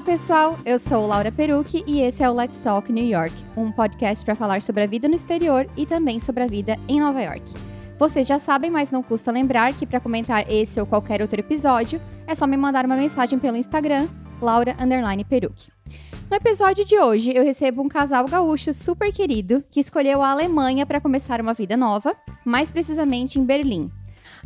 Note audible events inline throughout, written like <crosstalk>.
Olá, pessoal! Eu sou Laura Perucci e esse é o Let's Talk New York, um podcast para falar sobre a vida no exterior e também sobre a vida em Nova York. Vocês já sabem, mas não custa lembrar que para comentar esse ou qualquer outro episódio, é só me mandar uma mensagem pelo Instagram, Laura Perucci. No episódio de hoje, eu recebo um casal gaúcho super querido que escolheu a Alemanha para começar uma vida nova, mais precisamente em Berlim.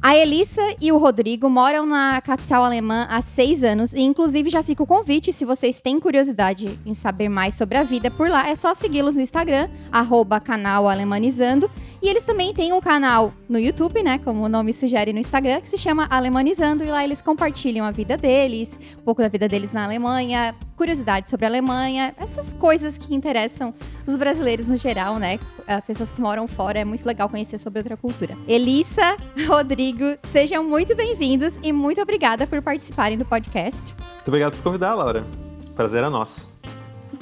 A Elissa e o Rodrigo moram na capital alemã há seis anos e, inclusive, já fica o convite, se vocês têm curiosidade em saber mais sobre a vida por lá, é só segui-los no Instagram, arroba canal Alemanizando. E eles também têm um canal no YouTube, né, como o nome sugere no Instagram, que se chama Alemanizando, e lá eles compartilham a vida deles, um pouco da vida deles na Alemanha, curiosidades sobre a Alemanha, essas coisas que interessam os brasileiros no geral, né? Pessoas que moram fora, é muito legal conhecer sobre outra cultura. Elissa, <laughs> Rodrigo, sejam muito bem-vindos e muito obrigada por participarem do podcast. Muito obrigado por convidar, Laura. Prazer é nosso.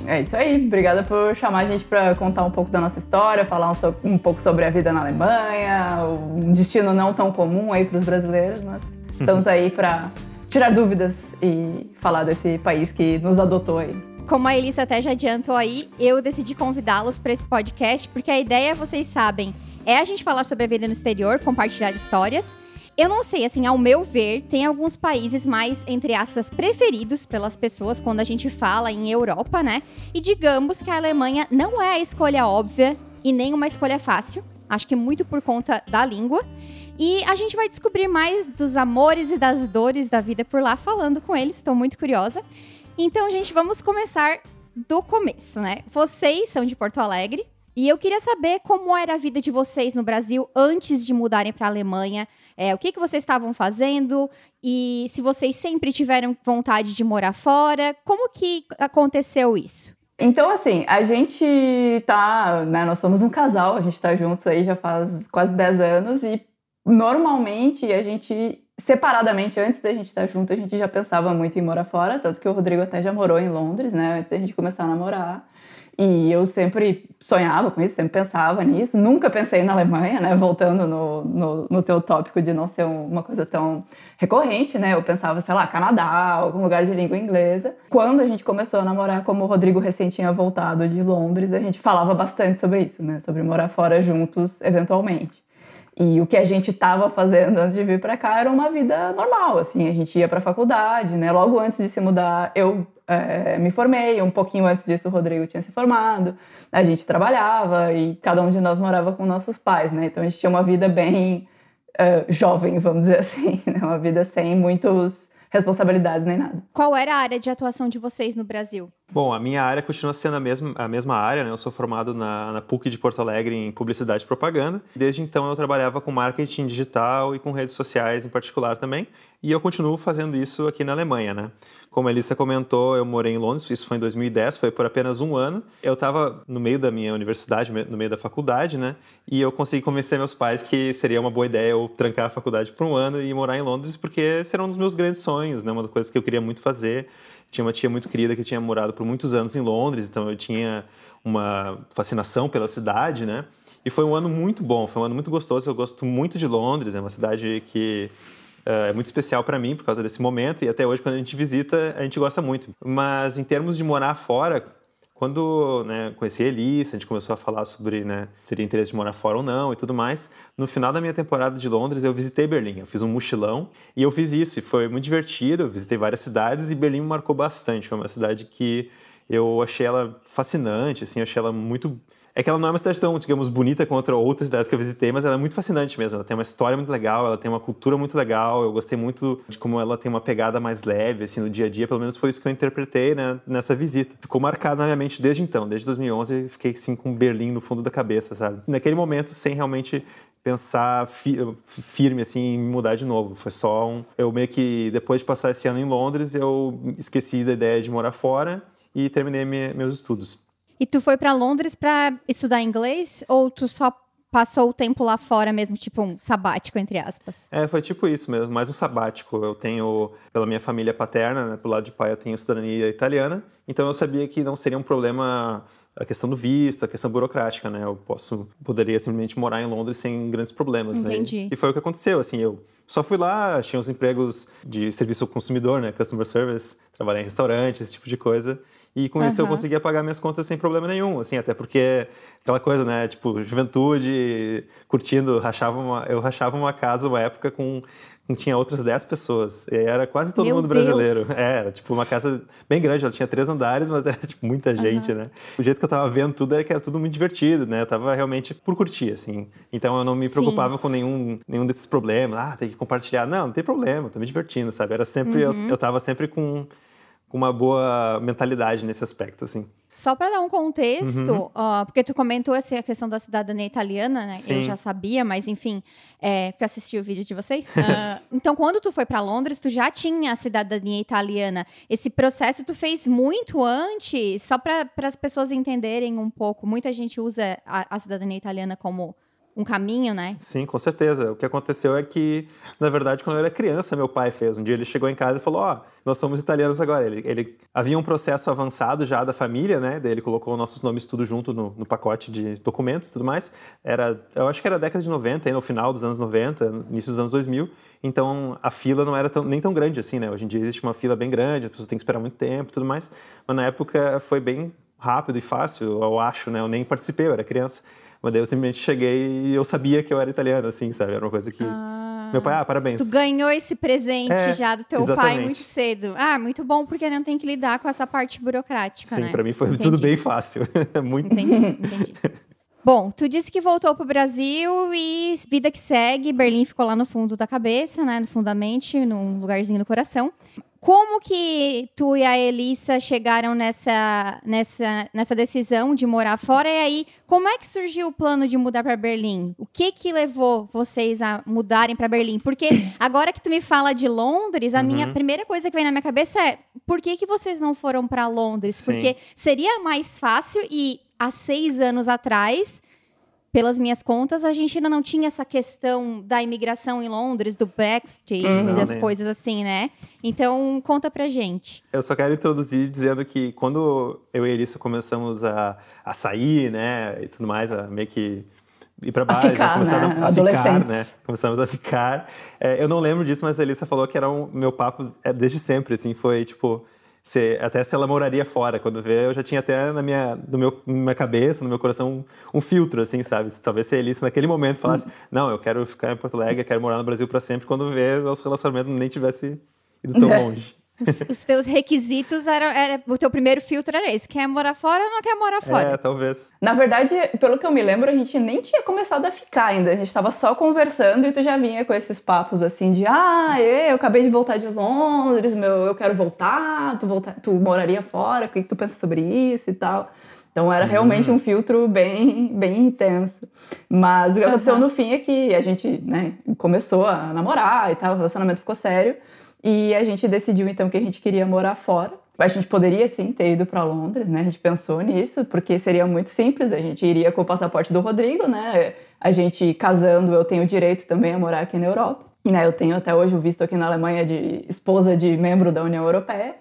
É isso aí. Obrigada por chamar a gente para contar um pouco da nossa história, falar um, so um, pouco sobre a vida na Alemanha, um destino não tão comum aí para os brasileiros, mas <laughs> estamos aí para tirar dúvidas e falar desse país que nos adotou aí. Como a Elisa até já adiantou aí, eu decidi convidá-los para esse podcast porque a ideia, vocês sabem, é a gente falar sobre a vida no exterior, compartilhar histórias. Eu não sei, assim, ao meu ver, tem alguns países mais, entre aspas, preferidos pelas pessoas quando a gente fala em Europa, né? E digamos que a Alemanha não é a escolha óbvia e nem uma escolha fácil. Acho que muito por conta da língua. E a gente vai descobrir mais dos amores e das dores da vida por lá falando com eles. Estou muito curiosa. Então, gente, vamos começar do começo, né? Vocês são de Porto Alegre e eu queria saber como era a vida de vocês no Brasil antes de mudarem para a Alemanha. É, o que, que vocês estavam fazendo e se vocês sempre tiveram vontade de morar fora. Como que aconteceu isso? Então, assim, a gente tá, né, nós somos um casal, a gente tá juntos aí já faz quase 10 anos e normalmente a gente separadamente, antes da gente estar junto, a gente já pensava muito em morar fora, tanto que o Rodrigo até já morou em Londres, né, antes da gente começar a namorar. E eu sempre sonhava com isso, sempre pensava nisso. Nunca pensei na Alemanha, né? Voltando no, no, no teu tópico de não ser uma coisa tão recorrente, né? Eu pensava, sei lá, Canadá, algum lugar de língua inglesa. Quando a gente começou a namorar, como o Rodrigo recém tinha voltado de Londres, a gente falava bastante sobre isso, né? Sobre morar fora juntos, eventualmente. E o que a gente estava fazendo antes de vir para cá era uma vida normal, assim, a gente ia para a faculdade, né? Logo antes de se mudar, eu é, me formei, um pouquinho antes disso o Rodrigo tinha se formado, a gente trabalhava e cada um de nós morava com nossos pais, né? Então a gente tinha uma vida bem uh, jovem, vamos dizer assim, <laughs> né? Uma vida sem muitos responsabilidades nem nada. Qual era a área de atuação de vocês no Brasil? Bom, a minha área continua sendo a mesma, a mesma área, né? Eu sou formado na, na PUC de Porto Alegre em Publicidade e Propaganda. Desde então eu trabalhava com marketing digital e com redes sociais em particular também. E eu continuo fazendo isso aqui na Alemanha, né? Como a Elissa comentou, eu morei em Londres, isso foi em 2010, foi por apenas um ano. Eu estava no meio da minha universidade, no meio da faculdade, né? E eu consegui convencer meus pais que seria uma boa ideia eu trancar a faculdade por um ano e morar em Londres, porque será um dos meus grandes sonhos, né? Uma das coisas que eu queria muito fazer. Tinha uma tia muito querida que tinha morado por muitos anos em Londres, então eu tinha uma fascinação pela cidade, né? E foi um ano muito bom, foi um ano muito gostoso. Eu gosto muito de Londres, é uma cidade que Uh, é muito especial para mim por causa desse momento e até hoje quando a gente visita a gente gosta muito. Mas em termos de morar fora, quando né, conheci a Elise, a gente começou a falar sobre né, teria interesse de morar fora ou não e tudo mais. No final da minha temporada de Londres, eu visitei Berlim. Eu fiz um mochilão e eu fiz isso. E foi muito divertido. Eu visitei várias cidades e Berlim me marcou bastante. Foi uma cidade que eu achei ela fascinante, assim, eu achei ela muito é que ela não é uma cidade tão, digamos, bonita quanto outras cidades que eu visitei, mas ela é muito fascinante mesmo. Ela tem uma história muito legal, ela tem uma cultura muito legal. Eu gostei muito de como ela tem uma pegada mais leve, assim, no dia a dia. Pelo menos foi isso que eu interpretei né, nessa visita. Ficou marcado na minha mente desde então. Desde 2011, fiquei, assim, com Berlim no fundo da cabeça, sabe? Naquele momento, sem realmente pensar fi firme, assim, em mudar de novo. Foi só um... Eu meio que, depois de passar esse ano em Londres, eu esqueci da ideia de morar fora e terminei meus estudos. E tu foi para Londres para estudar inglês ou tu só passou o tempo lá fora mesmo, tipo um sabático, entre aspas? É, foi tipo isso mesmo, mais um sabático. Eu tenho, pela minha família paterna, né, pelo lado de pai, eu tenho cidadania italiana, então eu sabia que não seria um problema a questão do visto, a questão burocrática, né? Eu posso, poderia simplesmente morar em Londres sem grandes problemas, Entendi. né? E foi o que aconteceu, assim, eu Só fui lá, tinha uns empregos de serviço ao consumidor, né? Customer service, trabalhar em restaurante, esse tipo de coisa. E com uhum. isso eu conseguia pagar minhas contas sem problema nenhum, assim, até porque aquela coisa, né, tipo, juventude, curtindo, rachava uma, eu rachava uma casa uma época com tinha outras 10 pessoas. E era quase todo Meu mundo brasileiro. É, era tipo uma casa bem grande, ela tinha três andares, mas era <laughs> tipo muita gente, uhum. né? O jeito que eu tava vendo tudo era que era tudo muito divertido, né? Eu tava realmente por curtir, assim. Então eu não me preocupava Sim. com nenhum, nenhum desses problemas. Ah, tem que compartilhar. Não, não tem problema, tô me divertindo, sabe? Era sempre, uhum. eu, eu tava sempre com, com uma boa mentalidade nesse aspecto, assim. Só para dar um contexto, uhum. uh, porque tu comentou essa a questão da cidadania italiana, né? Sim. Eu já sabia, mas enfim, é, porque assisti o vídeo de vocês. Uh, <laughs> então, quando tu foi para Londres, tu já tinha a cidadania italiana. Esse processo tu fez muito antes, só para as pessoas entenderem um pouco. Muita gente usa a, a cidadania italiana como um caminho, né? Sim, com certeza. O que aconteceu é que, na verdade, quando eu era criança, meu pai fez. Um dia ele chegou em casa e falou: Ó, oh, nós somos italianos agora. Ele, ele havia um processo avançado já da família, né? Daí ele colocou nossos nomes tudo junto no, no pacote de documentos e tudo mais. Era, eu acho que era década de 90, aí no final dos anos 90, início dos anos 2000. Então a fila não era tão, nem tão grande assim, né? Hoje em dia existe uma fila bem grande, as pessoas têm que esperar muito tempo e tudo mais. Mas na época foi bem rápido e fácil, eu acho, né? Eu nem participei, eu era criança. Mas daí eu simplesmente cheguei e eu sabia que eu era italiano, assim, sabe? Era uma coisa que. Ah, Meu pai, ah, parabéns. Tu ganhou esse presente é, já do teu exatamente. pai muito cedo. Ah, muito bom, porque não tem que lidar com essa parte burocrática, Sim, né? pra mim foi entendi. tudo bem fácil. <laughs> muito. Entendi, entendi. Bom, tu disse que voltou pro Brasil e vida que segue. Berlim ficou lá no fundo da cabeça, né? No fundo da mente, num lugarzinho do coração. Como que tu e a Elissa chegaram nessa, nessa, nessa decisão de morar fora? E aí, como é que surgiu o plano de mudar para Berlim? O que que levou vocês a mudarem para Berlim? Porque agora que tu me fala de Londres, a uhum. minha primeira coisa que vem na minha cabeça é: por que que vocês não foram para Londres? Sim. Porque seria mais fácil e há seis anos atrás pelas minhas contas, a gente ainda não tinha essa questão da imigração em Londres, do Brexit, uhum. das coisas assim, né? Então, conta pra gente. Eu só quero introduzir dizendo que quando eu e a Elissa começamos a, a sair, né, e tudo mais, a meio que ir para bares, ficar, né? a, a ficar, né? Começamos a ficar. É, eu não lembro disso, mas a Elissa falou que era um meu papo é, desde sempre, assim, foi tipo se, até se ela moraria fora. Quando vê, eu já tinha até na minha, no meu, na minha cabeça, no meu coração, um, um filtro, assim, sabe? Talvez se a Elissa naquele momento falasse, não, eu quero ficar em Porto Alegre, quero morar no Brasil para sempre, quando vê, nosso relacionamento nem tivesse ido tão <laughs> longe. Os, os, teus requisitos eram, era, o teu primeiro filtro era esse: quer morar fora ou não quer morar fora? É, talvez. Na verdade, pelo que eu me lembro, a gente nem tinha começado a ficar ainda. A gente estava só conversando e tu já vinha com esses papos assim de ah, eu acabei de voltar de Londres, meu, eu quero voltar, tu, voltar, tu moraria fora, o que, que tu pensa sobre isso e tal. Então era realmente uhum. um filtro bem, bem intenso. Mas o que aconteceu uhum. no fim é que a gente né, começou a namorar e tal, o relacionamento ficou sério. E a gente decidiu então que a gente queria morar fora. A gente poderia sim ter ido para Londres, né? A gente pensou nisso, porque seria muito simples. A gente iria com o passaporte do Rodrigo, né? A gente casando, eu tenho direito também a morar aqui na Europa. Né? Eu tenho até hoje o visto aqui na Alemanha de esposa de membro da União Europeia.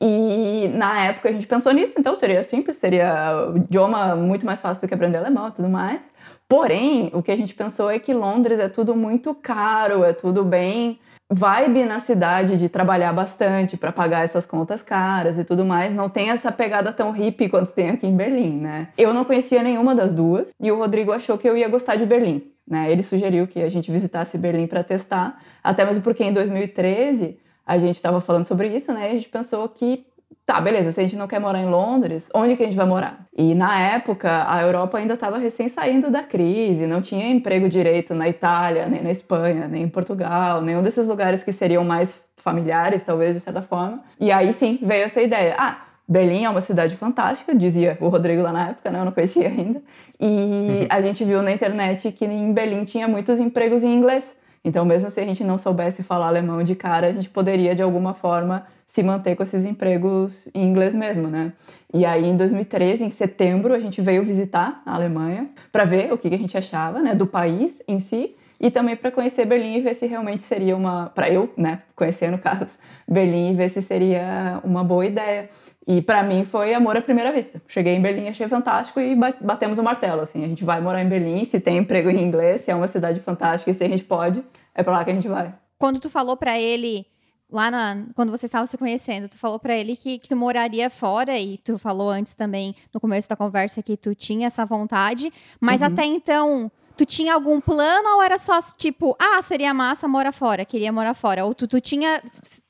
E na época a gente pensou nisso, então seria simples, seria o idioma muito mais fácil do que aprender alemão e tudo mais. Porém, o que a gente pensou é que Londres é tudo muito caro, é tudo bem vibe na cidade de trabalhar bastante para pagar essas contas caras e tudo mais, não tem essa pegada tão hippie quanto tem aqui em Berlim, né? Eu não conhecia nenhuma das duas e o Rodrigo achou que eu ia gostar de Berlim, né? Ele sugeriu que a gente visitasse Berlim para testar, até mesmo porque em 2013 a gente estava falando sobre isso, né? E a gente pensou que tá, beleza, se a gente não quer morar em Londres, onde que a gente vai morar? E na época, a Europa ainda estava recém saindo da crise, não tinha emprego direito na Itália, nem na Espanha, nem em Portugal, nenhum desses lugares que seriam mais familiares, talvez, de certa forma. E aí sim, veio essa ideia. Ah, Berlim é uma cidade fantástica, dizia o Rodrigo lá na época, né? eu não conhecia ainda. E uhum. a gente viu na internet que em Berlim tinha muitos empregos em inglês. Então, mesmo se a gente não soubesse falar alemão de cara, a gente poderia, de alguma forma, se manter com esses empregos em inglês mesmo, né? E aí, em 2013, em setembro, a gente veio visitar a Alemanha para ver o que, a gente achava, né, do país em si e também para conhecer Berlim e ver se realmente seria uma, para eu, né, conhecer no caso Berlim e ver se seria uma boa ideia. E para mim foi amor à primeira vista. Cheguei em Berlim, achei fantástico e batemos o martelo, assim, a gente vai morar em Berlim, se tem emprego em inglês, se é uma cidade fantástica e se a gente pode, é para lá que a gente vai. quando tu falou para ele lá na, quando você estava se conhecendo, tu falou para ele que, que, tu moraria fora e tu falou antes também no começo da conversa que tu tinha essa vontade, mas uhum. até então tu tinha algum plano ou era só tipo, ah, seria massa morar fora, queria morar fora? Ou tu, tu tinha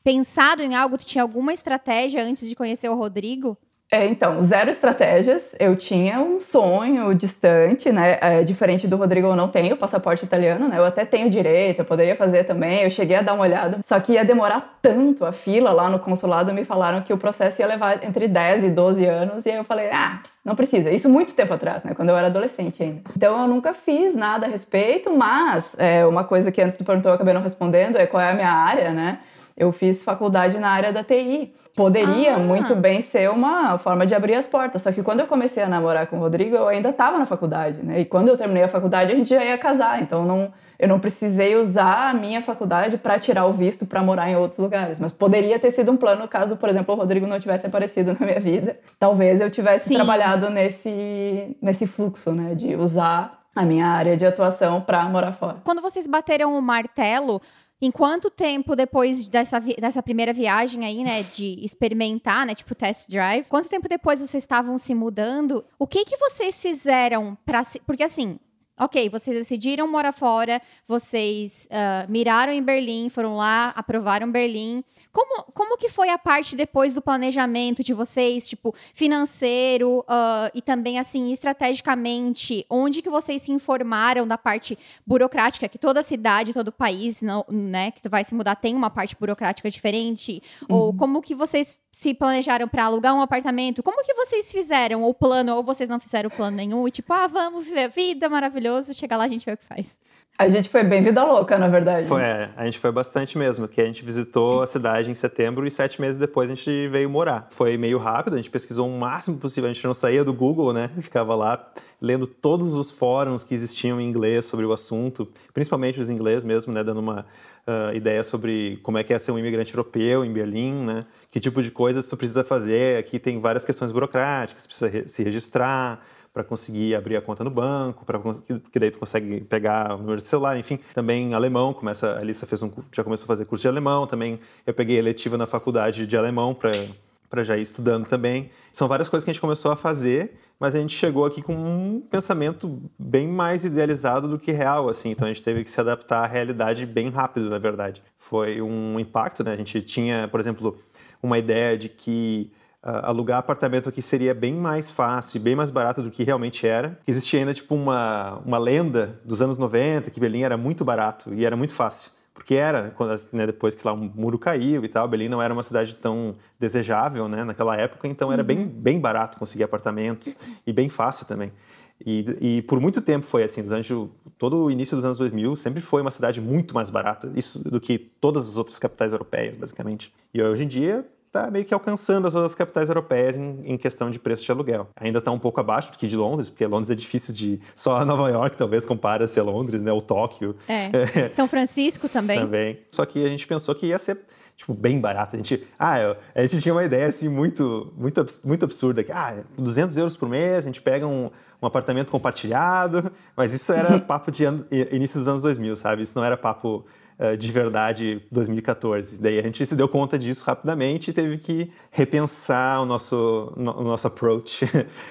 pensado em algo, tu tinha alguma estratégia antes de conhecer o Rodrigo? É, então, zero estratégias. Eu tinha um sonho distante, né? É, diferente do Rodrigo, eu não tenho passaporte italiano, né? Eu até tenho direito, eu poderia fazer também. Eu cheguei a dar uma olhada. Só que ia demorar tanto a fila lá no consulado. Me falaram que o processo ia levar entre 10 e 12 anos. E aí eu falei, ah, não precisa. Isso muito tempo atrás, né? Quando eu era adolescente ainda. Então eu nunca fiz nada a respeito, mas é, uma coisa que antes tu perguntou eu acabei não respondendo é qual é a minha área, né? Eu fiz faculdade na área da TI. Poderia ah. muito bem ser uma forma de abrir as portas. Só que quando eu comecei a namorar com o Rodrigo, eu ainda estava na faculdade, né? E quando eu terminei a faculdade, a gente já ia casar. Então não, eu não precisei usar a minha faculdade para tirar o visto para morar em outros lugares. Mas poderia ter sido um plano caso, por exemplo, o Rodrigo não tivesse aparecido na minha vida. Talvez eu tivesse Sim. trabalhado nesse, nesse fluxo, né? De usar a minha área de atuação para morar fora. Quando vocês bateram o martelo, em quanto tempo depois dessa, dessa primeira viagem aí, né, de experimentar, né, tipo test drive, quanto tempo depois vocês estavam se mudando? O que que vocês fizeram para porque assim, Ok, vocês decidiram morar fora, vocês uh, miraram em Berlim, foram lá, aprovaram Berlim. Como, como que foi a parte depois do planejamento de vocês, tipo, financeiro uh, e também, assim, estrategicamente? Onde que vocês se informaram da parte burocrática? Que toda cidade, todo país, não, né, que tu vai se mudar tem uma parte burocrática diferente? Uhum. Ou como que vocês se planejaram para alugar um apartamento, como que vocês fizeram o plano ou vocês não fizeram plano nenhum e tipo, ah, vamos viver a vida maravilhoso, chegar lá a gente vê o que faz. A gente foi bem vida louca, na verdade. Foi, é, a gente foi bastante mesmo, que a gente visitou a cidade em setembro e sete meses depois a gente veio morar. Foi meio rápido, a gente pesquisou o máximo possível, a gente não saía do Google, né? Ficava lá lendo todos os fóruns que existiam em inglês sobre o assunto, principalmente os ingleses mesmo, né? Dando uma uh, ideia sobre como é que é ser um imigrante europeu em Berlim, né? Que tipo de coisas tu precisa fazer. Aqui tem várias questões burocráticas, precisa re se registrar, para conseguir abrir a conta no banco, para que daí tu consegue pegar o número de celular, enfim. Também alemão, começa, a Alissa fez um, já começou a fazer curso de alemão também. Eu peguei eletiva na faculdade de alemão para para já ir estudando também. São várias coisas que a gente começou a fazer, mas a gente chegou aqui com um pensamento bem mais idealizado do que real, assim. Então a gente teve que se adaptar à realidade bem rápido, na verdade. Foi um impacto, né? A gente tinha, por exemplo, uma ideia de que alugar apartamento aqui seria bem mais fácil e bem mais barato do que realmente era. Existia ainda tipo uma, uma lenda dos anos 90 que Berlim era muito barato e era muito fácil. Porque era, quando, né, depois que lá um muro caiu e tal, Berlim não era uma cidade tão desejável né, naquela época, então era bem, uhum. bem barato conseguir apartamentos e bem fácil também. E, e, por muito tempo foi assim, durante o, todo o início dos anos 2000, sempre foi uma cidade muito mais barata isso do que todas as outras capitais europeias, basicamente. E hoje em dia está meio que alcançando as outras capitais europeias em, em questão de preço de aluguel. Ainda está um pouco abaixo do que de Londres, porque Londres é difícil de. Só Nova York talvez compara-se a Londres, né? Ou Tóquio. É. <laughs> São Francisco também. também. Só que a gente pensou que ia ser tipo, bem barato. A gente, ah, a gente tinha uma ideia, assim, muito, muito, muito absurda. Que, ah, 200 euros por mês, a gente pega um, um apartamento compartilhado. Mas isso era <laughs> papo de início dos anos 2000, sabe? Isso não era papo de verdade 2014. Daí a gente se deu conta disso rapidamente e teve que repensar o nosso, o nosso approach,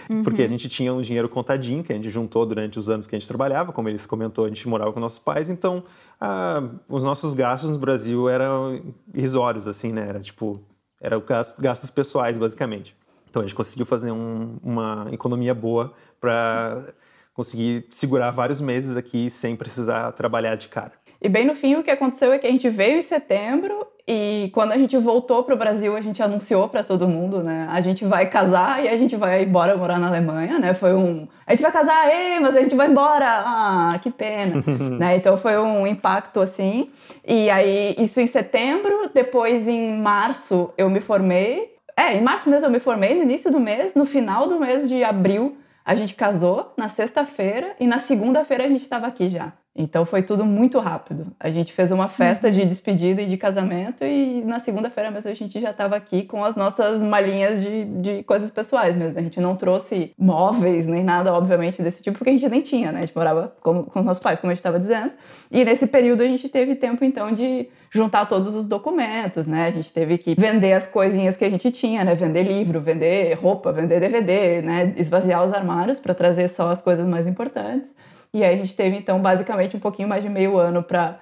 uhum. <laughs> porque a gente tinha um dinheiro contadinho que a gente juntou durante os anos que a gente trabalhava, como ele comentou, a gente morava com nossos pais, então ah, os nossos gastos no Brasil eram irrisórios, assim, né? Era tipo, era gastos, gastos pessoais, basicamente. Então a gente conseguiu fazer um, uma economia boa para conseguir segurar vários meses aqui sem precisar trabalhar de cara. E bem no fim, o que aconteceu é que a gente veio em setembro e quando a gente voltou para o Brasil, a gente anunciou para todo mundo, né? A gente vai casar e a gente vai embora morar na Alemanha, né? Foi um. A gente vai casar, ei, mas a gente vai embora! Ah, que pena! <laughs> né? Então foi um impacto assim. E aí, isso em setembro, depois em março eu me formei. É, em março mesmo eu me formei, no início do mês, no final do mês de abril a gente casou, na sexta-feira, e na segunda-feira a gente estava aqui já. Então foi tudo muito rápido. A gente fez uma festa de despedida e de casamento e na segunda-feira mesmo a gente já estava aqui com as nossas malinhas de, de coisas pessoais mesmo. A gente não trouxe móveis nem nada, obviamente, desse tipo, porque a gente nem tinha, né? A gente morava com, com os nossos pais, como a gente estava dizendo. E nesse período a gente teve tempo então de juntar todos os documentos, né? A gente teve que vender as coisinhas que a gente tinha, né? Vender livro, vender roupa, vender DVD, né? Esvaziar os armários para trazer só as coisas mais importantes. E aí a gente teve, então, basicamente um pouquinho mais de meio ano para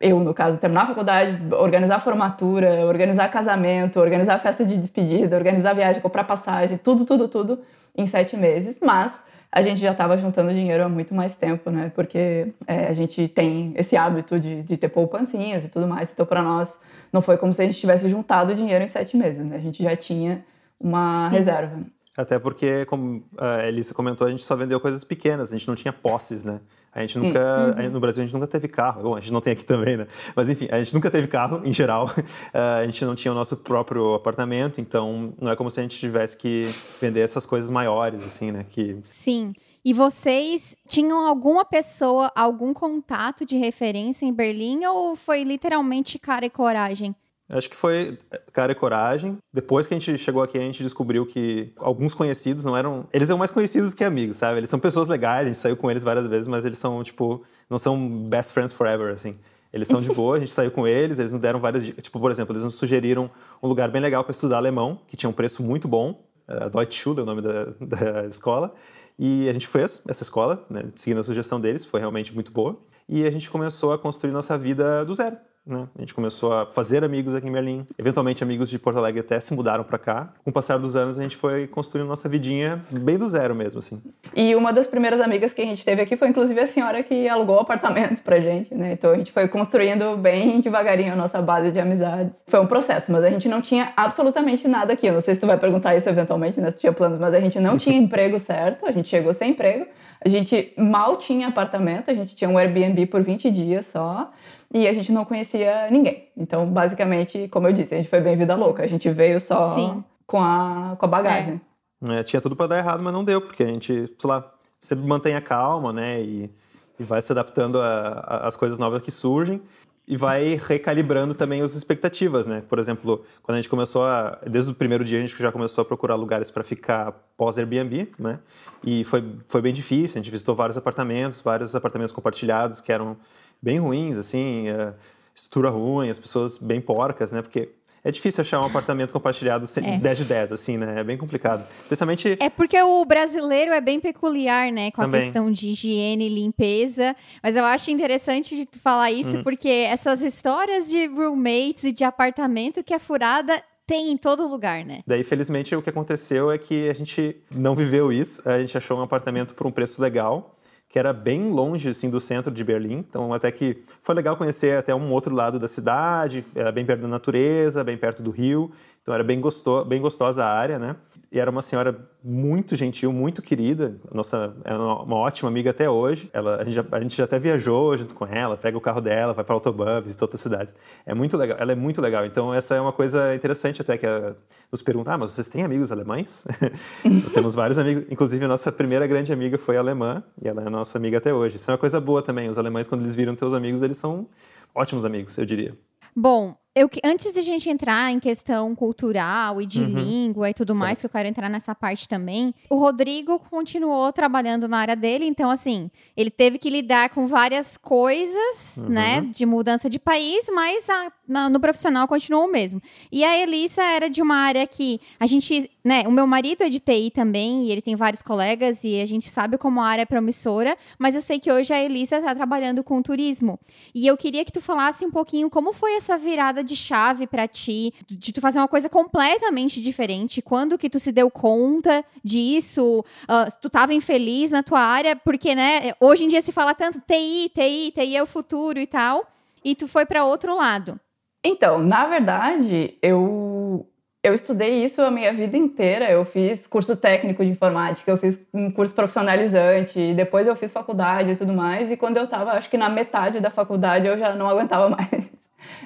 eu, no caso, terminar a faculdade, organizar a formatura, organizar casamento, organizar a festa de despedida, organizar a viagem, comprar passagem, tudo, tudo, tudo em sete meses. Mas a gente já estava juntando dinheiro há muito mais tempo, né? Porque é, a gente tem esse hábito de, de ter poupancinhas e tudo mais. Então, para nós, não foi como se a gente tivesse juntado dinheiro em sete meses, né? A gente já tinha uma Sim. reserva. Até porque, como a Elisa comentou, a gente só vendeu coisas pequenas, a gente não tinha posses, né? A gente nunca, uhum. no Brasil a gente nunca teve carro. Bom, a gente não tem aqui também, né? Mas enfim, a gente nunca teve carro em geral. <laughs> a gente não tinha o nosso próprio apartamento, então não é como se a gente tivesse que vender essas coisas maiores, assim, né? Que... Sim. E vocês tinham alguma pessoa, algum contato de referência em Berlim ou foi literalmente cara e coragem? Acho que foi cara e coragem. Depois que a gente chegou aqui, a gente descobriu que alguns conhecidos não eram. Eles são mais conhecidos que amigos, sabe? Eles são pessoas legais, a gente saiu com eles várias vezes, mas eles são, tipo, não são best friends forever, assim. Eles são de boa, a gente saiu com eles, eles nos deram várias. Tipo, por exemplo, eles nos sugeriram um lugar bem legal para estudar alemão, que tinha um preço muito bom. A Deutsche Schule é o nome da, <laughs> da escola. E a gente fez essa escola, né, seguindo a sugestão deles, foi realmente muito boa. E a gente começou a construir nossa vida do zero. Né? A gente começou a fazer amigos aqui em Berlim. Eventualmente, amigos de Porto Alegre até se mudaram para cá. Com o passar dos anos, a gente foi construindo nossa vidinha bem do zero mesmo, assim. E uma das primeiras amigas que a gente teve aqui foi, inclusive, a senhora que alugou o apartamento pra gente, né? Então, a gente foi construindo bem devagarinho a nossa base de amizades. Foi um processo, mas a gente não tinha absolutamente nada aqui. Eu não sei se tu vai perguntar isso eventualmente, né? Se tu tinha planos, mas a gente não tinha <laughs> emprego certo. A gente chegou sem emprego. A gente mal tinha apartamento, a gente tinha um Airbnb por 20 dias só e a gente não conhecia ninguém. Então, basicamente, como eu disse, a gente foi bem vida Sim. louca. A gente veio só com a, com a bagagem. É. É, tinha tudo para dar errado, mas não deu, porque a gente, sei lá, sempre mantém a calma, né? E, e vai se adaptando às coisas novas que surgem e vai recalibrando também as expectativas, né? Por exemplo, quando a gente começou a, desde o primeiro dia a gente já começou a procurar lugares para ficar pós Airbnb, né? E foi foi bem difícil. A gente visitou vários apartamentos, vários apartamentos compartilhados que eram bem ruins, assim, é, estrutura ruim, as pessoas bem porcas, né? Porque é difícil achar um apartamento compartilhado é. 10 de 10, assim, né? É bem complicado. Especialmente. É porque o brasileiro é bem peculiar, né? Com Também. a questão de higiene e limpeza. Mas eu acho interessante falar isso, uhum. porque essas histórias de roommates e de apartamento que é furada tem em todo lugar, né? Daí, felizmente, o que aconteceu é que a gente não viveu isso. A gente achou um apartamento por um preço legal que era bem longe assim do centro de Berlim. Então até que foi legal conhecer até um outro lado da cidade, era bem perto da natureza, bem perto do rio. Então era bem, gostoso, bem gostosa a área, né? E era uma senhora muito gentil, muito querida. Nossa, é uma ótima amiga até hoje. Ela, a, gente já, a gente já até viajou junto com ela, pega o carro dela, vai para Autobahn, visita outras cidades. É muito legal, ela é muito legal. Então essa é uma coisa interessante até que nos pergunta, ah, mas vocês têm amigos alemães? <laughs> Nós temos vários amigos, inclusive a nossa primeira grande amiga foi alemã e ela é nossa amiga até hoje. Isso é uma coisa boa também. Os alemães quando eles viram teus amigos, eles são ótimos amigos, eu diria. Bom, eu, antes de a gente entrar em questão cultural e de uhum. língua e tudo certo. mais, que eu quero entrar nessa parte também, o Rodrigo continuou trabalhando na área dele, então, assim, ele teve que lidar com várias coisas, uhum. né, de mudança de país, mas a, na, no profissional continuou o mesmo. E a Elissa era de uma área que a gente, né, o meu marido é de TI também, e ele tem vários colegas, e a gente sabe como a área é promissora, mas eu sei que hoje a Elissa está trabalhando com turismo. E eu queria que tu falasse um pouquinho como foi essa virada de chave para ti, de tu fazer uma coisa completamente diferente? Quando que tu se deu conta disso? Uh, tu tava infeliz na tua área? Porque, né, hoje em dia se fala tanto TI, TI, TI é o futuro e tal, e tu foi para outro lado. Então, na verdade, eu eu estudei isso a minha vida inteira. Eu fiz curso técnico de informática, eu fiz um curso profissionalizante, depois eu fiz faculdade e tudo mais. E quando eu estava, acho que na metade da faculdade, eu já não aguentava <laughs> mais.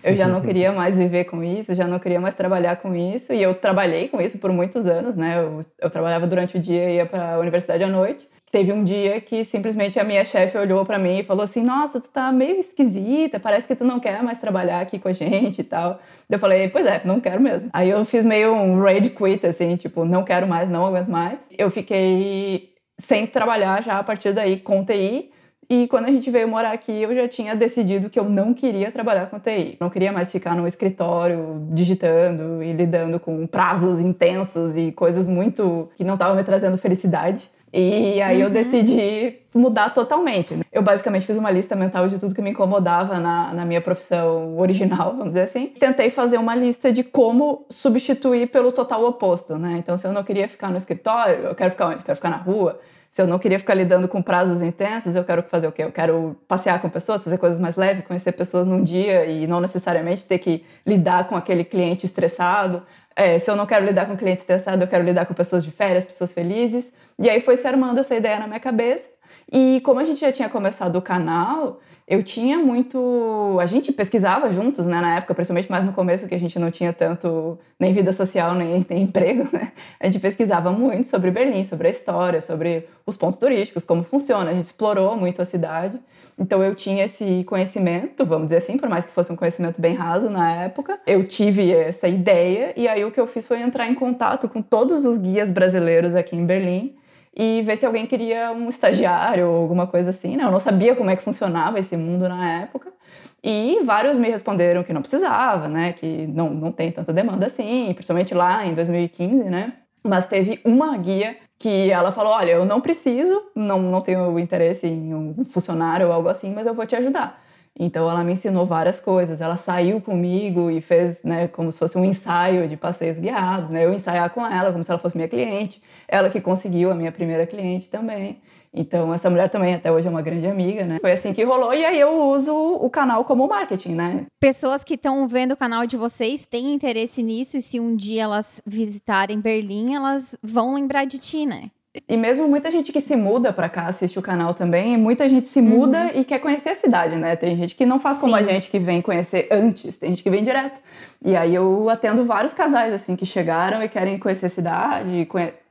Eu já não queria mais viver com isso, já não queria mais trabalhar com isso. E eu trabalhei com isso por muitos anos, né? Eu, eu trabalhava durante o dia e ia para a universidade à noite. Teve um dia que simplesmente a minha chefe olhou para mim e falou assim: Nossa, tu tá meio esquisita, parece que tu não quer mais trabalhar aqui com a gente e tal. Eu falei: Pois é, não quero mesmo. Aí eu fiz meio um rage quit, assim, tipo, não quero mais, não aguento mais. Eu fiquei sem trabalhar já a partir daí com TI. E quando a gente veio morar aqui, eu já tinha decidido que eu não queria trabalhar com TI. Não queria mais ficar no escritório digitando e lidando com prazos intensos e coisas muito que não estavam me trazendo felicidade. E aí uhum. eu decidi mudar totalmente. Né? Eu basicamente fiz uma lista mental de tudo que me incomodava na, na minha profissão original, vamos dizer assim. Tentei fazer uma lista de como substituir pelo total oposto, né? Então, se eu não queria ficar no escritório, eu quero ficar onde? Eu quero ficar na rua. Se eu não queria ficar lidando com prazos intensos, eu quero fazer o quê? Eu quero passear com pessoas, fazer coisas mais leves, conhecer pessoas num dia e não necessariamente ter que lidar com aquele cliente estressado. É, se eu não quero lidar com cliente estressado, eu quero lidar com pessoas de férias, pessoas felizes. E aí foi se armando essa ideia na minha cabeça. E como a gente já tinha começado o canal, eu tinha muito. A gente pesquisava juntos, né, na época, principalmente mais no começo, que a gente não tinha tanto nem vida social, nem, <laughs> nem emprego, né? A gente pesquisava muito sobre Berlim, sobre a história, sobre os pontos turísticos, como funciona. A gente explorou muito a cidade. Então eu tinha esse conhecimento, vamos dizer assim, por mais que fosse um conhecimento bem raso na época. Eu tive essa ideia e aí o que eu fiz foi entrar em contato com todos os guias brasileiros aqui em Berlim e ver se alguém queria um estagiário ou alguma coisa assim. Né? Eu não sabia como é que funcionava esse mundo na época. E vários me responderam que não precisava, né? Que não, não tem tanta demanda assim, principalmente lá em 2015, né? Mas teve uma guia que ela falou: Olha, eu não preciso, não, não tenho interesse em um funcionário ou algo assim, mas eu vou te ajudar. Então ela me ensinou várias coisas. Ela saiu comigo e fez, né, como se fosse um ensaio de passeios guiados, né? Eu ensaiar com ela como se ela fosse minha cliente. Ela que conseguiu a minha primeira cliente também. Então, essa mulher também até hoje é uma grande amiga, né? Foi assim que rolou e aí eu uso o canal como marketing, né? Pessoas que estão vendo o canal de vocês têm interesse nisso e se um dia elas visitarem Berlim, elas vão lembrar de ti, né? E mesmo muita gente que se muda para cá assiste o canal também, muita gente se muda uhum. e quer conhecer a cidade, né? Tem gente que não faz Sim. como a gente que vem conhecer antes, tem gente que vem direto. E aí eu atendo vários casais assim que chegaram e querem conhecer a cidade,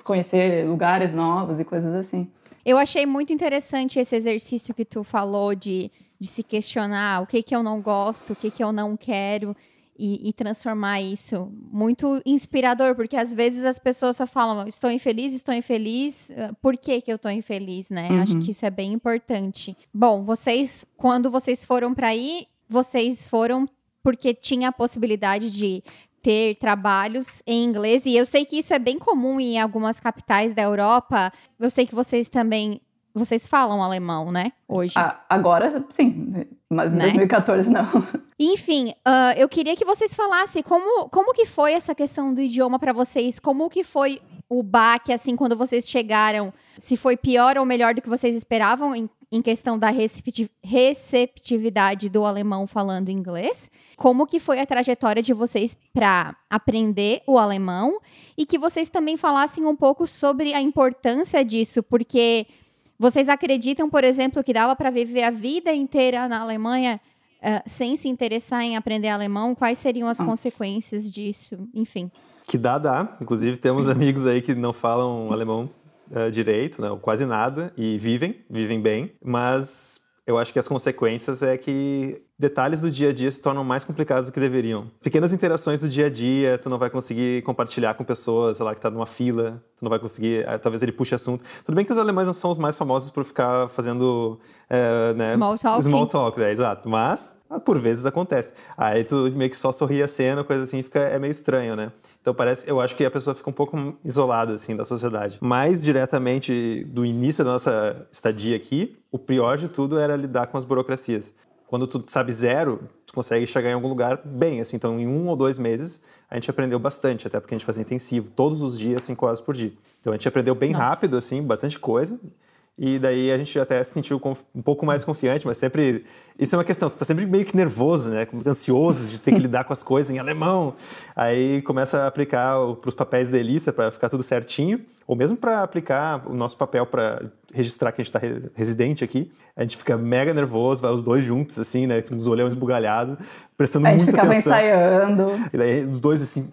conhecer lugares novos e coisas assim. Eu achei muito interessante esse exercício que tu falou de, de se questionar o que que eu não gosto, o que que eu não quero e, e, transformar isso muito inspirador, porque às vezes as pessoas só falam, estou infeliz, estou infeliz, ah, por que que eu estou infeliz, né? Uhum. Acho que isso é bem importante. Bom, vocês, quando vocês foram para aí, vocês foram porque tinha a possibilidade de ter trabalhos em inglês, e eu sei que isso é bem comum em algumas capitais da Europa. Eu sei que vocês também vocês falam alemão, né? Hoje. Ah, agora, sim. Mas em né? 2014, não. <laughs> Enfim, uh, eu queria que vocês falassem como, como que foi essa questão do idioma para vocês? Como que foi o baque, assim, quando vocês chegaram? Se foi pior ou melhor do que vocês esperavam em, em questão da receptividade do alemão falando inglês? Como que foi a trajetória de vocês para aprender o alemão? E que vocês também falassem um pouco sobre a importância disso, porque vocês acreditam, por exemplo, que dava para viver a vida inteira na Alemanha uh, sem se interessar em aprender alemão? Quais seriam as ah. consequências disso? Enfim. Que dá, dá. Inclusive, temos amigos aí que não falam alemão uh, direito, né, ou quase nada, e vivem, vivem bem, mas eu acho que as consequências é que detalhes do dia a dia se tornam mais complicados do que deveriam. Pequenas interações do dia a dia, tu não vai conseguir compartilhar com pessoas, sei lá, que tá numa fila, tu não vai conseguir, eh, talvez ele puxe assunto. Tudo bem que os alemães não são os mais famosos por ficar fazendo, é, né? Small talk. Small talk, né? Exato. Mas, por vezes acontece. Aí tu meio que só sorri a cena, coisa assim, fica, é meio estranho, né? Então parece, eu acho que a pessoa fica um pouco isolada assim da sociedade. Mais diretamente do início da nossa estadia aqui, o pior de tudo era lidar com as burocracias quando tu sabe zero, tu consegue chegar em algum lugar bem, assim. Então, em um ou dois meses, a gente aprendeu bastante, até porque a gente fazia intensivo, todos os dias, cinco horas por dia. Então, a gente aprendeu bem Nossa. rápido, assim, bastante coisa. E daí a gente até se sentiu um pouco mais confiante, mas sempre. Isso é uma questão, tu tá sempre meio que nervoso, né? Ansioso de ter que <laughs> lidar com as coisas em alemão. Aí começa a aplicar para os papéis da Elissa para ficar tudo certinho, ou mesmo para aplicar o nosso papel para registrar que a gente está residente aqui. A gente fica mega nervoso, vai os dois juntos, assim, né? Com os olhões esbugalhados, prestando muita atenção. A gente ficava ensaiando. E daí os dois, assim,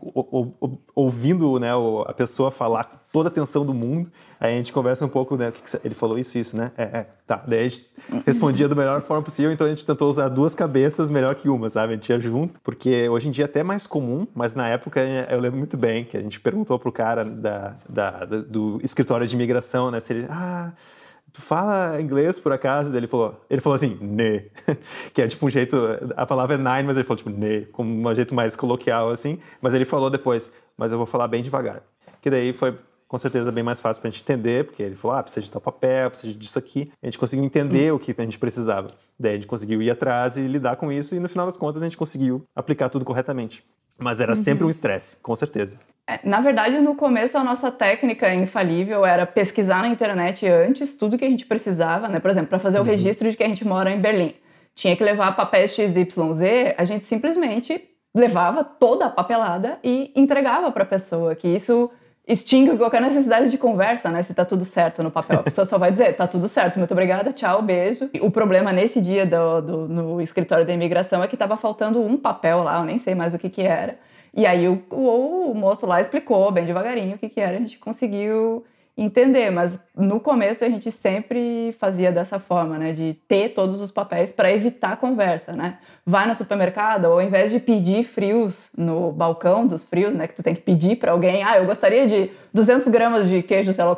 ouvindo né, a pessoa falar toda a atenção do mundo. Aí a gente conversa um pouco, né? Ele falou isso, isso, né? É, é, tá. Daí a gente respondia da melhor forma possível, então a gente tentou usar duas cabeças melhor que uma, sabe? A gente ia junto, porque hoje em dia é até mais comum, mas na época eu lembro muito bem que a gente perguntou pro cara da, da, do escritório de imigração, né? Se ele. Ah, tu fala inglês por acaso? Ele falou, ele falou assim, ne, <laughs> que é tipo um jeito, a palavra é nine, mas ele falou tipo ne, como um jeito mais coloquial assim, mas ele falou depois, mas eu vou falar bem devagar. Que daí foi com certeza bem mais fácil para a gente entender, porque ele falou, ah, precisa de tal papel, precisa disso aqui. A gente conseguiu entender hum. o que a gente precisava. Daí a gente conseguiu ir atrás e lidar com isso, e no final das contas a gente conseguiu aplicar tudo corretamente. Mas era uhum. sempre um estresse, com certeza. É, na verdade, no começo, a nossa técnica infalível era pesquisar na internet antes tudo que a gente precisava, né? Por exemplo, para fazer uhum. o registro de que a gente mora em Berlim. Tinha que levar papéis XYZ, a gente simplesmente levava toda a papelada e entregava para a pessoa, que isso extingue qualquer necessidade de conversa, né? Se tá tudo certo no papel. A pessoa só vai dizer, tá tudo certo, muito obrigada, tchau, beijo. O problema nesse dia do, do, no escritório da imigração é que tava faltando um papel lá, eu nem sei mais o que que era. E aí o, o, o moço lá explicou bem devagarinho o que que era, a gente conseguiu entender, mas no começo a gente sempre fazia dessa forma, né, de ter todos os papéis para evitar conversa, né? Vai no supermercado, ao invés de pedir frios no balcão dos frios, né, que tu tem que pedir para alguém, ah, eu gostaria de 200 gramas de queijo sei lá o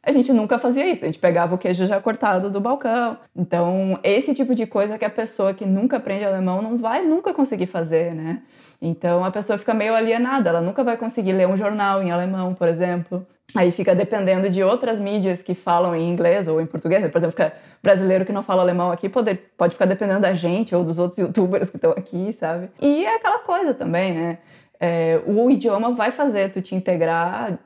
a gente nunca fazia isso, a gente pegava o queijo já cortado do balcão. Então, esse tipo de coisa que a pessoa que nunca aprende alemão não vai nunca conseguir fazer, né? Então, a pessoa fica meio alienada, ela nunca vai conseguir ler um jornal em alemão, por exemplo. Aí fica dependendo de outras mídias que falam em inglês ou em português. Por exemplo, fica brasileiro que não fala alemão aqui pode, pode ficar dependendo da gente ou dos outros youtubers que estão aqui, sabe? E é aquela coisa também, né? É, o idioma vai fazer tu te integrar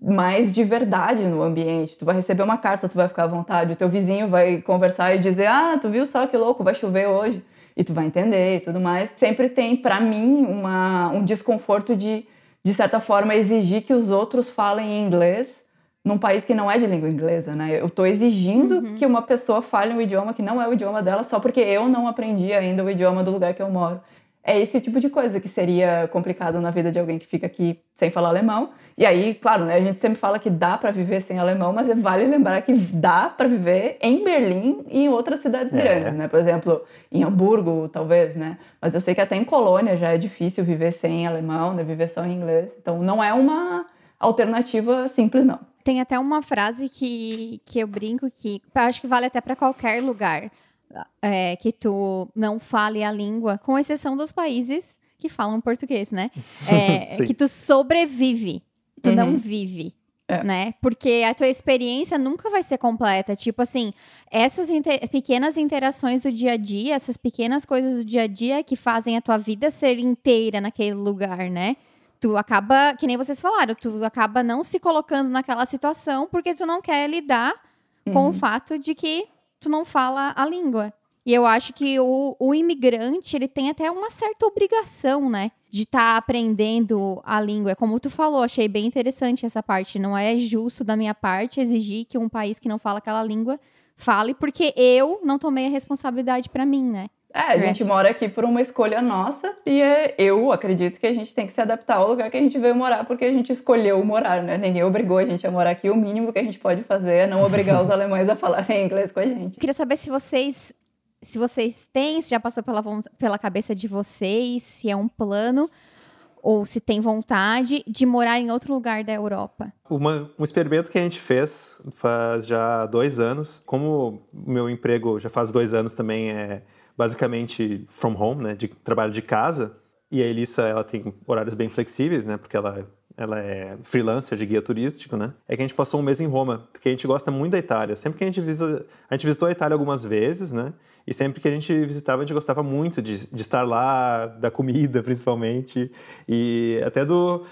mais de verdade no ambiente. Tu vai receber uma carta, tu vai ficar à vontade. O teu vizinho vai conversar e dizer: Ah, tu viu só que louco, vai chover hoje. E tu vai entender e tudo mais. Sempre tem, para mim, uma, um desconforto de de certa forma, exigir que os outros falem inglês num país que não é de língua inglesa, né? Eu estou exigindo uhum. que uma pessoa fale um idioma que não é o idioma dela só porque eu não aprendi ainda o idioma do lugar que eu moro é esse tipo de coisa que seria complicado na vida de alguém que fica aqui sem falar alemão. E aí, claro, né, a gente sempre fala que dá para viver sem alemão, mas vale lembrar que dá para viver em Berlim e em outras cidades é. grandes, né? Por exemplo, em Hamburgo, talvez, né? Mas eu sei que até em Colônia já é difícil viver sem alemão, né? Viver só em inglês. Então, não é uma alternativa simples, não. Tem até uma frase que, que eu brinco que acho que vale até para qualquer lugar é, que tu não fale a língua, com exceção dos países que falam português, né? <laughs> É, que tu sobrevive, tu uhum. não vive. É. Né? Porque a tua experiência nunca vai ser completa. Tipo assim, essas inter pequenas interações do dia a dia, essas pequenas coisas do dia a dia que fazem a tua vida ser inteira naquele lugar, né? Tu acaba, que nem vocês falaram, tu acaba não se colocando naquela situação porque tu não quer lidar uhum. com o uhum. fato de que tu não fala a língua. E eu acho que o, o imigrante, ele tem até uma certa obrigação, né? De estar tá aprendendo a língua. Como tu falou, achei bem interessante essa parte. Não é justo da minha parte exigir que um país que não fala aquela língua fale, porque eu não tomei a responsabilidade para mim, né? É, a é. gente mora aqui por uma escolha nossa e é, eu acredito que a gente tem que se adaptar ao lugar que a gente veio morar porque a gente escolheu morar, né? Ninguém obrigou a gente a morar aqui. O mínimo que a gente pode fazer é não obrigar os <laughs> alemães a falarem inglês com a gente. Queria saber se vocês se vocês têm, se já passou pela, pela cabeça de vocês, se é um plano ou se tem vontade de morar em outro lugar da Europa? Uma, um experimento que a gente fez faz já dois anos. Como o meu emprego já faz dois anos também é basicamente from home, né, de trabalho de casa. E a Elissa, ela tem horários bem flexíveis, né, porque ela ela é freelancer de guia turístico, né? É que a gente passou um mês em Roma, porque a gente gosta muito da Itália. Sempre que a gente visita, a gente visitou a Itália algumas vezes, né? E sempre que a gente visitava, a gente gostava muito de, de estar lá, da comida <laughs> principalmente, e até do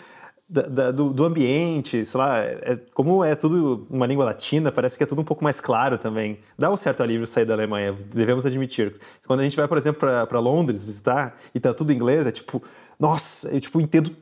da, da, do, do, ambiente, sei lá, é, como é tudo uma língua latina, parece que é tudo um pouco mais claro também. Dá um certo alívio sair da Alemanha, devemos admitir. Quando a gente vai, por exemplo, para Londres visitar e tá tudo em inglês, é tipo, nossa, eu tipo, entendo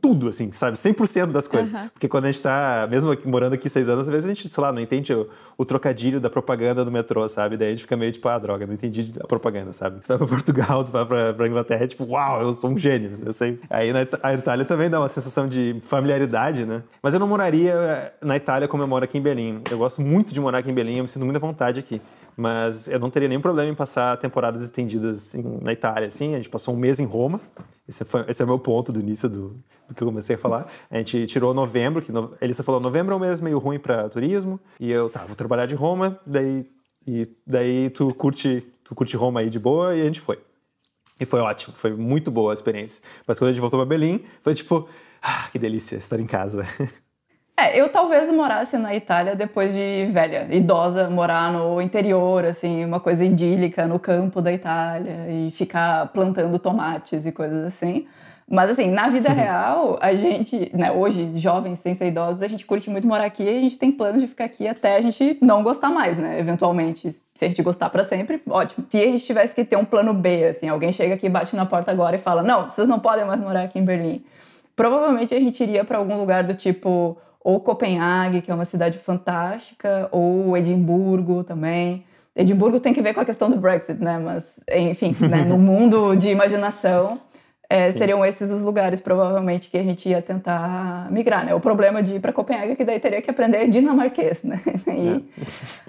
tudo, assim, sabe? 100% das coisas. Uhum. Porque quando a gente tá, mesmo aqui, morando aqui seis anos, às vezes a gente, sei lá, não entende o, o, trocadilho da propaganda do metrô, sabe? Daí a gente fica meio tipo, ah, droga, não entendi a propaganda, sabe? Tu vai pra <laughs> Portugal, tu vai pra, pra Inglaterra, é tipo, uau, eu sou um gênio, eu sei. Aí na a Itália também dá uma sensação de familiaridade, né? Mas eu não moraria na Itália como eu moro aqui em Berlim. Eu gosto muito de morar aqui em Berlim, eu me sinto muita vontade aqui. Mas eu não teria nenhum problema em passar temporadas estendidas assim, na Itália, assim. A gente passou um mês em Roma. Esse, foi, esse é o meu ponto do início do, do que eu comecei a falar. A gente tirou novembro, que no, Elissa falou, novembro é um mês meio ruim para turismo. E eu, tá, vou trabalhar de Roma, daí, e, daí tu curte, tu curte Roma aí de boa, e a gente foi. E foi ótimo, foi muito boa a experiência. Mas quando a gente voltou para Berlim, foi tipo, ah, que delícia estar em casa. <laughs> É, eu talvez morasse na Itália depois de velha, idosa, morar no interior, assim, uma coisa idílica no campo da Itália e ficar plantando tomates e coisas assim. Mas assim, na vida real, a gente, né, hoje, jovens, sem ser idosos, a gente curte muito morar aqui e a gente tem planos de ficar aqui até a gente não gostar mais, né? Eventualmente, se a gente gostar para sempre, ótimo. Se a gente tivesse que ter um plano B, assim, alguém chega aqui, bate na porta agora e fala: "Não, vocês não podem mais morar aqui em Berlim". Provavelmente a gente iria para algum lugar do tipo ou Copenhague, que é uma cidade fantástica, ou Edimburgo também. Edimburgo tem que ver com a questão do Brexit, né? Mas, enfim, né? <laughs> no mundo de imaginação, é, seriam esses os lugares, provavelmente, que a gente ia tentar migrar, né? O problema de ir para Copenhague é que daí teria que aprender dinamarquês, né? <laughs> E é.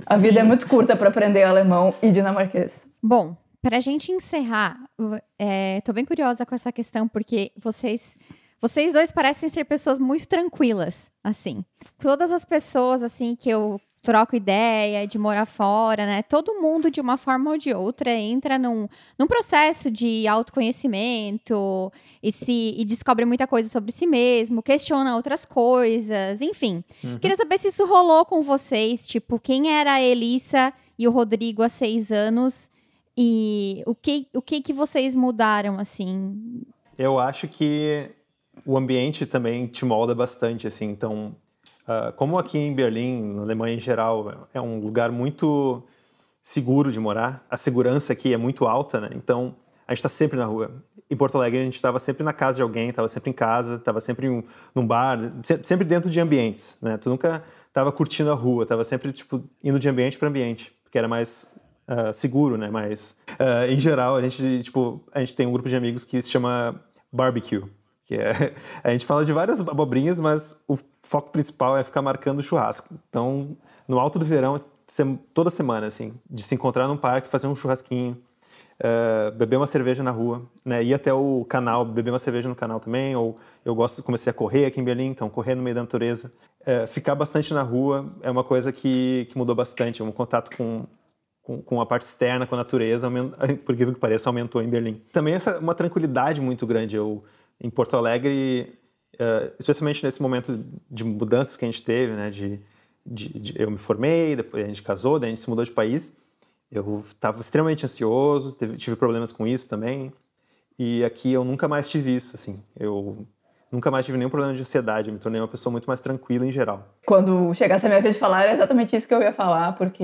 a vida é muito curta para aprender alemão e dinamarquês. Bom, para a gente encerrar, estou é, bem curiosa com essa questão, porque vocês vocês dois parecem ser pessoas muito tranquilas, assim. Todas as pessoas, assim, que eu troco ideia de morar fora, né? Todo mundo, de uma forma ou de outra, entra num, num processo de autoconhecimento e, se, e descobre muita coisa sobre si mesmo, questiona outras coisas, enfim. Uhum. Queria saber se isso rolou com vocês, tipo, quem era a Elissa e o Rodrigo há seis anos e o que, o que, que vocês mudaram, assim? Eu acho que o ambiente também te molda bastante, assim. Então, uh, como aqui em Berlim, na Alemanha em geral, é um lugar muito seguro de morar, a segurança aqui é muito alta, né? Então, a gente está sempre na rua. Em Porto Alegre, a gente estava sempre na casa de alguém, estava sempre em casa, estava sempre em um, num bar, sempre dentro de ambientes, né? Tu nunca estava curtindo a rua, estava sempre, tipo, indo de ambiente para ambiente, porque era mais uh, seguro, né? Mas, uh, em geral, a gente, tipo, a gente tem um grupo de amigos que se chama barbecue. Que é, <laughs> a gente fala de várias abobrinhas, mas o foco principal é ficar marcando o churrasco. Então, no alto do verão, toda semana, assim, de se encontrar num parque, fazer um churrasquinho, uh, beber uma cerveja na rua, né? Ir até o canal, beber uma cerveja no canal também, ou eu gosto, comecei a correr aqui em Berlim, então correr no meio da natureza. Uh, ficar bastante na rua é uma coisa que, que mudou bastante, um contato com, com, com, a parte externa, com a natureza, <laughs> por incrível que pareça, aumentou em Berlim. Também essa uma tranquilidade muito grande. Eu em Porto Alegre, uh, especialmente nesse momento de mudanças que a gente teve, né? De, de, de, eu me formei, depois a gente casou, daí a gente se mudou de país. Eu estava extremamente ansioso, teve, tive problemas com isso também. E aqui eu nunca mais tive isso, assim. Eu nunca mais tive nenhum problema de ansiedade, eu me tornei uma pessoa muito mais tranquila em geral. Quando chegasse a minha vez de falar, era exatamente isso que eu ia falar, porque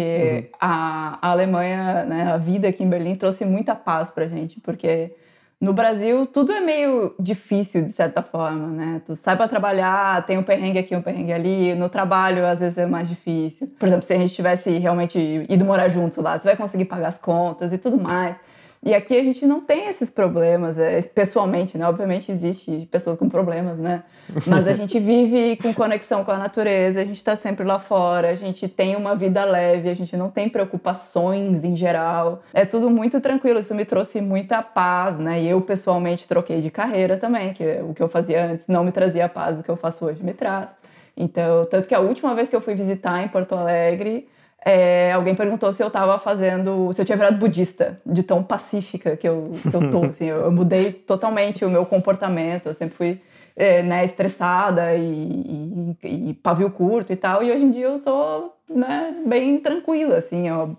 uhum. a, a Alemanha, né, a vida aqui em Berlim trouxe muita paz pra gente, porque no Brasil, tudo é meio difícil, de certa forma, né? Tu sai para trabalhar, tem um perrengue aqui, um perrengue ali. No trabalho, às vezes, é mais difícil. Por exemplo, se a gente tivesse realmente ido morar juntos lá, você vai conseguir pagar as contas e tudo mais. E aqui a gente não tem esses problemas, é, pessoalmente, né? Obviamente existe pessoas com problemas, né? <laughs> Mas a gente vive com conexão com a natureza, a gente está sempre lá fora, a gente tem uma vida leve, a gente não tem preocupações em geral. É tudo muito tranquilo, isso me trouxe muita paz, né? E eu pessoalmente troquei de carreira também, que o que eu fazia antes não me trazia a paz, o que eu faço hoje me traz. Então, tanto que a última vez que eu fui visitar em Porto Alegre, é, alguém perguntou se eu estava fazendo, se eu tinha virado budista, de tão pacífica que eu, que eu tô, <laughs> assim, eu, mudei totalmente o meu comportamento, eu sempre fui é, né, estressada e, e, e, pavio curto e tal, e hoje em dia eu sou né, bem tranquila, assim, eu,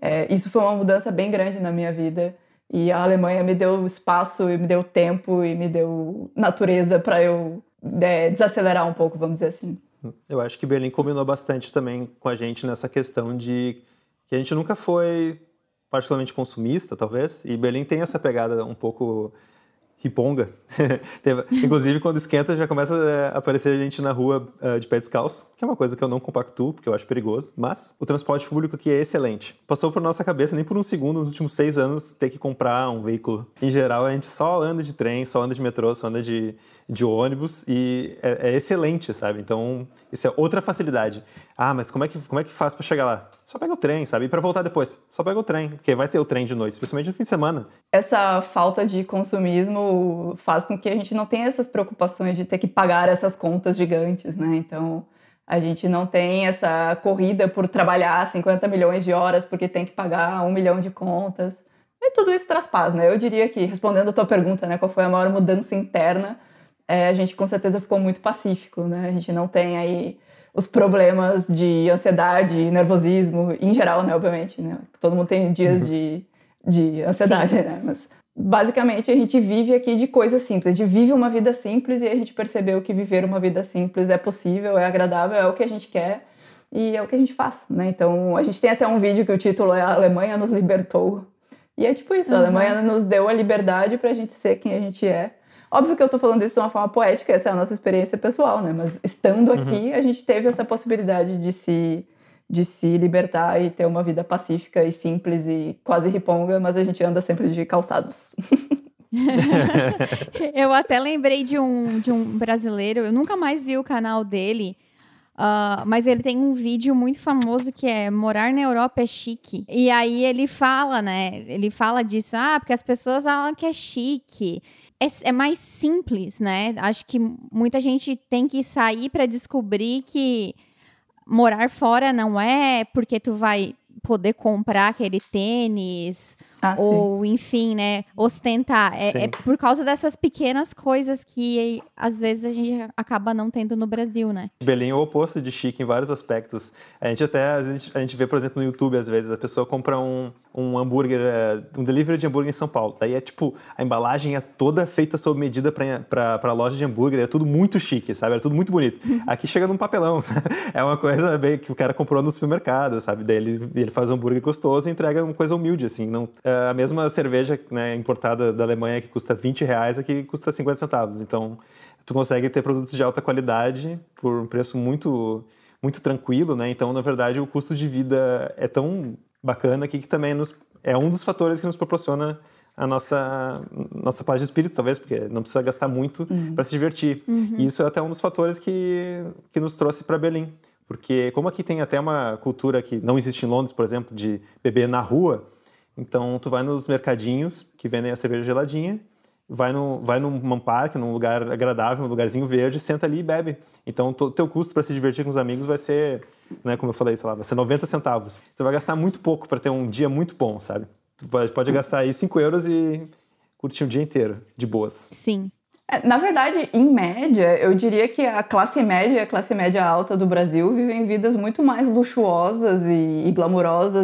é, isso foi uma mudança bem grande na minha vida, e a Alemanha me deu espaço e me deu tempo e me deu natureza para eu é, desacelerar um pouco, vamos dizer assim. Eu acho que Berlim combinou bastante também com a gente nessa questão de que a gente nunca foi particularmente consumista, talvez, e Berlim tem essa pegada um pouco riponga. <laughs> Inclusive, quando esquenta, já começa a aparecer gente na rua uh, de pé descalço, que é uma coisa que eu não compactuo, porque eu acho perigoso. Mas o transporte público aqui é excelente. Passou por nossa cabeça, nem por um segundo, nos últimos seis anos, ter que comprar um veículo. Em geral, a gente só anda de trem, só anda de metrô, só anda de, de ônibus e é, é, excelente, sabe? Então, isso é outra facilidade. Ah, mas como é que, como é que faz para chegar lá? Só pega o trem, sabe? E para voltar depois, só pega o trem, porque vai ter o trem de noite, especialmente no fim de semana. Essa falta de consumismo faz com que a gente não tenha essas preocupações de ter que pagar essas contas gigantes, né? Então, a gente não tem essa corrida por trabalhar 50 milhões de horas porque tem que pagar um milhão de contas. E tudo isso traz paz, né? Eu diria que, respondendo a tua pergunta, né, qual foi a maior mudança interna, é, a gente com certeza ficou muito pacífico, né? A gente não tem aí os problemas de ansiedade, nervosismo, em geral, né, obviamente, né? Todo mundo tem dias uhum. de, de ansiedade, Sim. né? Mas basicamente a gente vive aqui de coisas simples. A gente vive uma vida simples e a gente percebeu que viver uma vida simples é possível, é agradável, é o que a gente quer e é o que a gente faz, né? Então a gente tem até um vídeo que o título é A Alemanha nos libertou. E é tipo isso, uhum. a Alemanha nos deu a liberdade para a gente ser quem a gente é Óbvio que eu tô falando isso de uma forma poética, essa é a nossa experiência pessoal, né? Mas estando uhum. aqui, uhum. a gente teve essa possibilidade de se, de se libertar e ter uma vida pacífica e simples e quase riponga, mas a gente anda sempre de calçados. <laughs> eu até lembrei de um, de um brasileiro, eu nunca mais vi o canal dele. Uh, mas ele tem um vídeo muito famoso que é Morar na Europa é chique. E aí ele fala, né? Ele fala disso, ah, porque as pessoas falam que é chique é, é mais simples, né? Acho que muita gente tem que sair para descobrir que morar fora não é porque tu vai poder comprar aquele tênis ah, ou, sim. enfim, né, ostentar. É, é, por causa dessas pequenas coisas que às vezes a gente acaba não tendo no Brasil, né? Belém é o oposto de chique em vários aspectos. A gente até, às vezes, a gente vê, por exemplo, no YouTube, às vezes, a pessoa compra um, um hambúrguer, é, um delivery de hambúrguer em São Paulo. Daí é tipo, a embalagem é toda feita sob medida para a loja de hambúrguer, é tudo muito chique, sabe? É tudo muito bonito. Aqui chega num papelão, <laughs> sabe? é uma coisa bem que o cara comprou no supermercado, sabe? Daí ele, ele faz um hambúrguer gostoso e entrega uma coisa humilde, assim. Não, é, a mesma cerveja né, importada da Alemanha que custa 20 reais aqui custa 50 centavos. Então, tu consegue ter produtos de alta qualidade por um preço muito muito tranquilo, né? Então, na verdade, o custo de vida é tão bacana aqui que também nos, é um dos fatores que nos proporciona a nossa nossa paz de espírito, talvez, porque não precisa gastar muito uhum. para se divertir. Uhum. E isso é até um dos fatores que, que nos trouxe para Berlim. Porque como aqui tem até uma cultura que não existe em Londres, por exemplo, de beber na rua, então tu vai nos mercadinhos que vendem a cerveja geladinha, vai, no, vai num parque, num lugar agradável, num lugarzinho verde, senta ali e bebe. Então o teu custo para se divertir com os amigos vai ser né, como eu falei, sei lá, vai ser 90 centavos. Você vai gastar muito pouco para ter um dia muito bom, sabe? Tu pode, pode gastar aí 5 euros e curtir um dia inteiro, de boas. Sim. É, na verdade, em média, eu diria que a classe média e a classe média alta do Brasil vivem vidas muito mais luxuosas e, e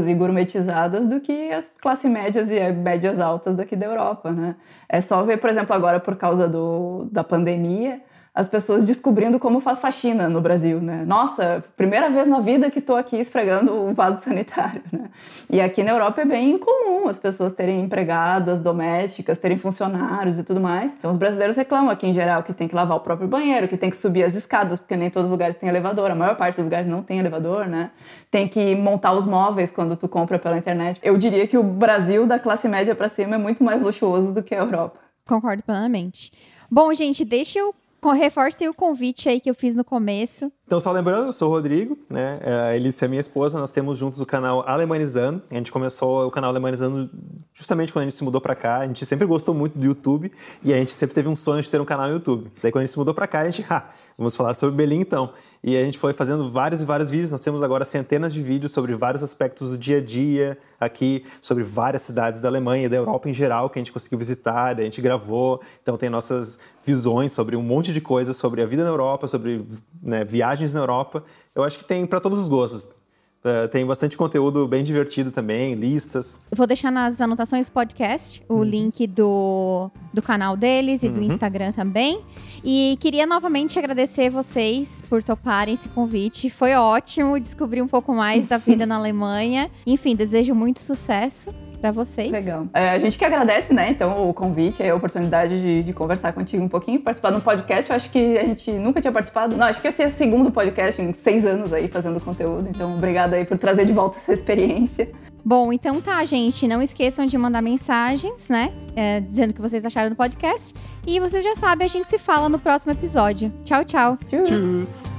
e gourmetizadas do que as classes médias e médias altas daqui da Europa, né? É só ver, por exemplo, agora por causa do, da pandemia, as pessoas descobrindo como faz faxina no Brasil, né? Nossa, primeira vez na vida que estou aqui esfregando o vaso sanitário, né? E aqui na Europa é bem comum as pessoas terem empregadas domésticas, terem funcionários e tudo mais. Então os brasileiros reclamam aqui em geral que tem que lavar o próprio banheiro, que tem que subir as escadas, porque nem todos os lugares têm elevador, a maior parte dos lugares não tem elevador, né? Tem que montar os móveis quando tu compra pela internet. Eu diria que o Brasil da classe média para cima é muito mais luxuoso do que a Europa. Concordo plenamente. Bom, gente, deixa eu reforce o convite aí que eu fiz no começo. Então, só lembrando, eu sou o Rodrigo, né? É, a Elícia é minha esposa, nós temos juntos o canal Alemanizando. A gente começou o canal Alemanizando justamente quando a gente se mudou para cá. A gente sempre gostou muito do YouTube e a gente sempre teve um sonho de ter um canal no YouTube. Daí, quando a gente se mudou para cá, a gente, <laughs> ah, vamos falar sobre Belém então. E a gente foi fazendo vários e vários vídeos. Nós temos agora centenas de vídeos sobre vários aspectos do dia a dia aqui, sobre várias cidades da Alemanha e da Europa em geral que a gente conseguiu visitar, a gente gravou. Então tem nossas visões sobre um monte de coisas sobre a vida na Europa, sobre né, viagens na Europa. Eu acho que tem para todos os gostos. Uh, tem bastante conteúdo bem divertido também, listas. Eu vou deixar nas anotações do podcast o uhum. link do, do canal deles e uhum. do Instagram também. E queria novamente agradecer vocês por toparem esse convite. Foi ótimo descobrir um pouco mais da vida na Alemanha. Enfim, desejo muito sucesso. Para vocês. Legal. É, a gente que agradece, né, então, o convite, a oportunidade de, de, conversar contigo um pouquinho, participar de um podcast. Eu acho que a gente nunca tinha participado. Não, acho que esse é o segundo podcast em seis anos aí fazendo conteúdo. Então, obrigada aí por trazer de volta essa experiência. Bom, então tá, gente. Não esqueçam de mandar mensagens, né? É, dizendo o que vocês acharam do podcast. E vocês já sabem, a gente se fala no próximo episódio. Tchau, tchau. Tchau.